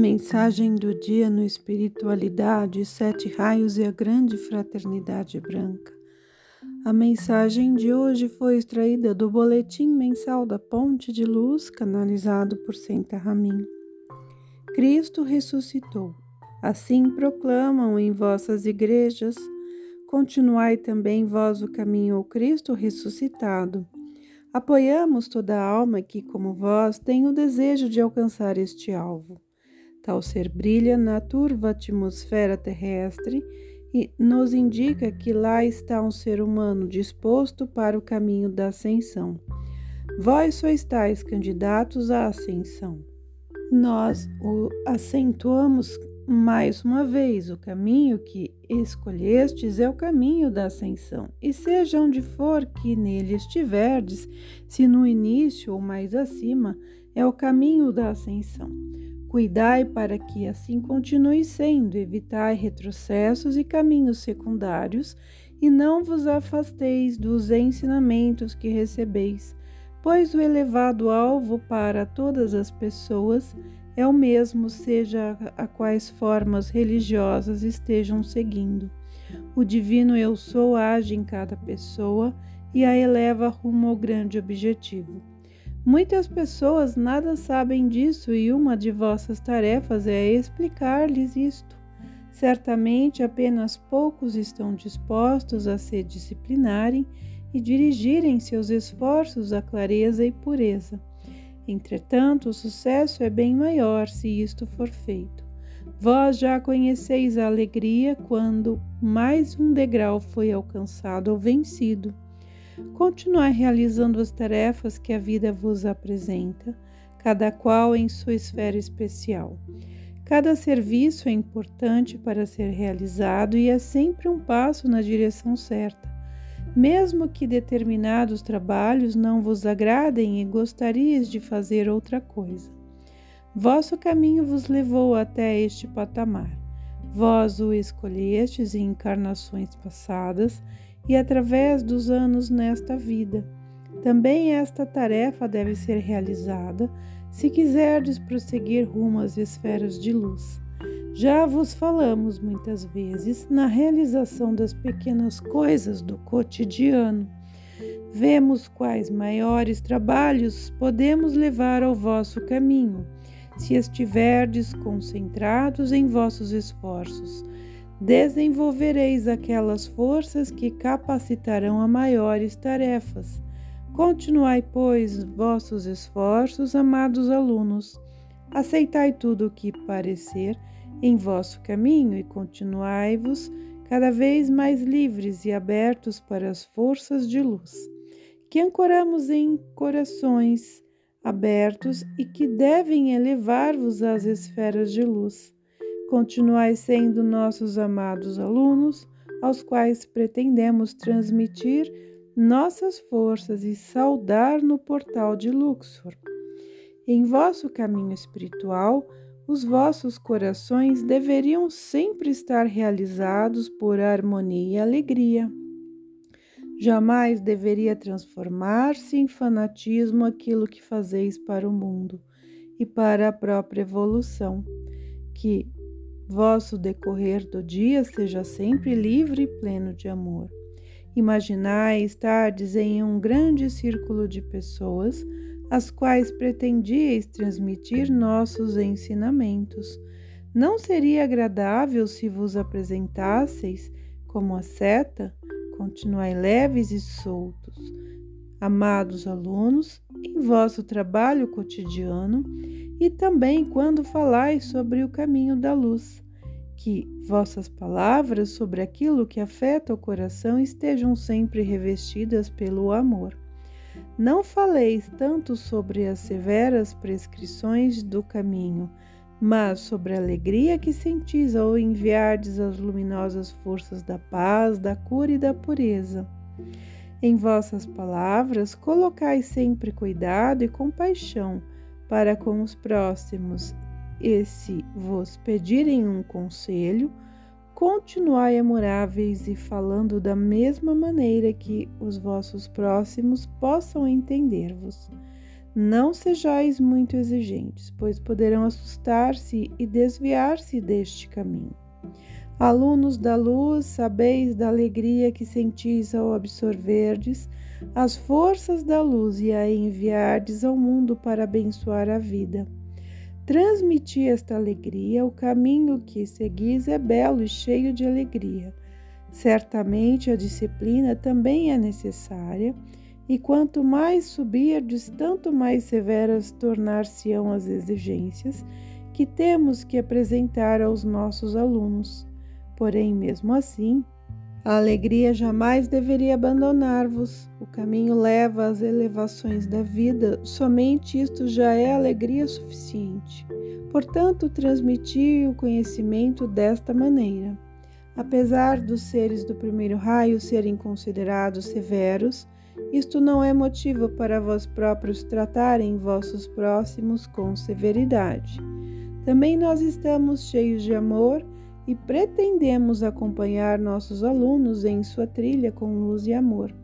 Mensagem do dia no Espiritualidade, Sete Raios e a Grande Fraternidade Branca. A mensagem de hoje foi extraída do Boletim Mensal da Ponte de Luz, canalizado por Senta Ramin. Cristo ressuscitou. Assim proclamam em vossas igrejas. Continuai também vós o caminho ao Cristo ressuscitado. Apoiamos toda alma que, como vós, tem o desejo de alcançar este alvo. Tal ser brilha na turva atmosfera terrestre e nos indica que lá está um ser humano disposto para o caminho da ascensão. Vós só estáis candidatos à ascensão. Nós o acentuamos mais uma vez: o caminho que escolhestes é o caminho da ascensão, e seja onde for que nele estiverdes, se no início ou mais acima, é o caminho da ascensão. Cuidai para que assim continue sendo, evitai retrocessos e caminhos secundários, e não vos afasteis dos ensinamentos que recebeis, pois o elevado alvo para todas as pessoas é o mesmo, seja a quais formas religiosas estejam seguindo. O divino Eu Sou age em cada pessoa e a eleva rumo ao grande objetivo. Muitas pessoas nada sabem disso e uma de vossas tarefas é explicar-lhes isto. Certamente apenas poucos estão dispostos a se disciplinarem e dirigirem seus esforços à clareza e pureza. Entretanto, o sucesso é bem maior se isto for feito. Vós já conheceis a alegria quando mais um degrau foi alcançado ou vencido. Continuai realizando as tarefas que a vida vos apresenta, cada qual em sua esfera especial. Cada serviço é importante para ser realizado e é sempre um passo na direção certa. Mesmo que determinados trabalhos não vos agradem e gostaríeis de fazer outra coisa. Vosso caminho vos levou até este patamar. Vós o escolhestes em encarnações passadas e através dos anos nesta vida. Também esta tarefa deve ser realizada se quiserdes prosseguir rumo às esferas de luz. Já vos falamos muitas vezes na realização das pequenas coisas do cotidiano. Vemos quais maiores trabalhos podemos levar ao vosso caminho, se estiverdes concentrados em vossos esforços desenvolvereis aquelas forças que capacitarão a maiores tarefas. Continuai, pois, vossos esforços, amados alunos. Aceitai tudo o que parecer em vosso caminho e continuai-vos cada vez mais livres e abertos para as forças de luz, que ancoramos em corações abertos e que devem elevar-vos às esferas de luz continuai sendo nossos amados alunos, aos quais pretendemos transmitir nossas forças e saudar no portal de Luxor. Em vosso caminho espiritual, os vossos corações deveriam sempre estar realizados por harmonia e alegria. Jamais deveria transformar-se em fanatismo aquilo que fazeis para o mundo e para a própria evolução, que vosso decorrer do dia seja sempre livre e pleno de amor. Imaginai estardes em um grande círculo de pessoas, às quais pretendieis transmitir nossos ensinamentos. Não seria agradável se vos apresentasseis como a seta? Continuai leves e soltos. Amados alunos, em vosso trabalho cotidiano, e também quando falais sobre o caminho da luz. Que vossas palavras sobre aquilo que afeta o coração estejam sempre revestidas pelo amor. Não faleis tanto sobre as severas prescrições do caminho, mas sobre a alegria que sentis ao enviardes as luminosas forças da paz, da cura e da pureza. Em vossas palavras, colocai sempre cuidado e compaixão para com os próximos, e se vos pedirem um conselho, continuai amoráveis e falando da mesma maneira que os vossos próximos possam entender-vos. Não sejais muito exigentes, pois poderão assustar-se e desviar-se deste caminho. Alunos da luz, sabeis da alegria que sentis ao absorverdes as forças da luz e a enviardes ao mundo para abençoar a vida. Transmiti esta alegria, o caminho que seguis é belo e cheio de alegria. Certamente a disciplina também é necessária e quanto mais subirdes, tanto mais severas tornar-se-ão as exigências que temos que apresentar aos nossos alunos. Porém, mesmo assim, a alegria jamais deveria abandonar-vos. O caminho leva às elevações da vida, somente isto já é alegria suficiente. Portanto, transmiti o conhecimento desta maneira. Apesar dos seres do primeiro raio serem considerados severos, isto não é motivo para vós próprios tratarem vossos próximos com severidade. Também nós estamos cheios de amor e pretendemos acompanhar nossos alunos em sua trilha com luz e amor,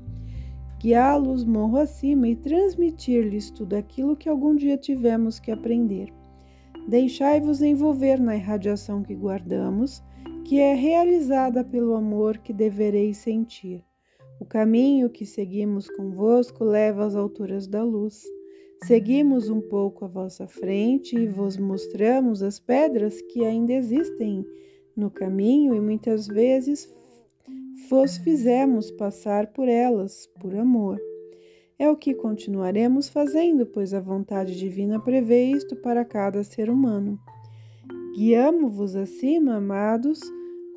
guiá-los morro acima e transmitir-lhes tudo aquilo que algum dia tivemos que aprender. Deixai-vos envolver na irradiação que guardamos, que é realizada pelo amor que devereis sentir. O caminho que seguimos convosco leva às alturas da luz. Seguimos um pouco à vossa frente e vos mostramos as pedras que ainda existem no caminho e muitas vezes vos fizemos passar por elas, por amor. É o que continuaremos fazendo, pois a vontade divina prevê isto para cada ser humano. Guiamo-vos acima, amados,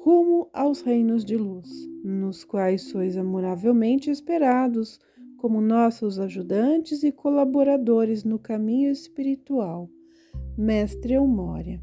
rumo aos reinos de luz, nos quais sois amoravelmente esperados como nossos ajudantes e colaboradores no caminho espiritual. Mestre Eumória.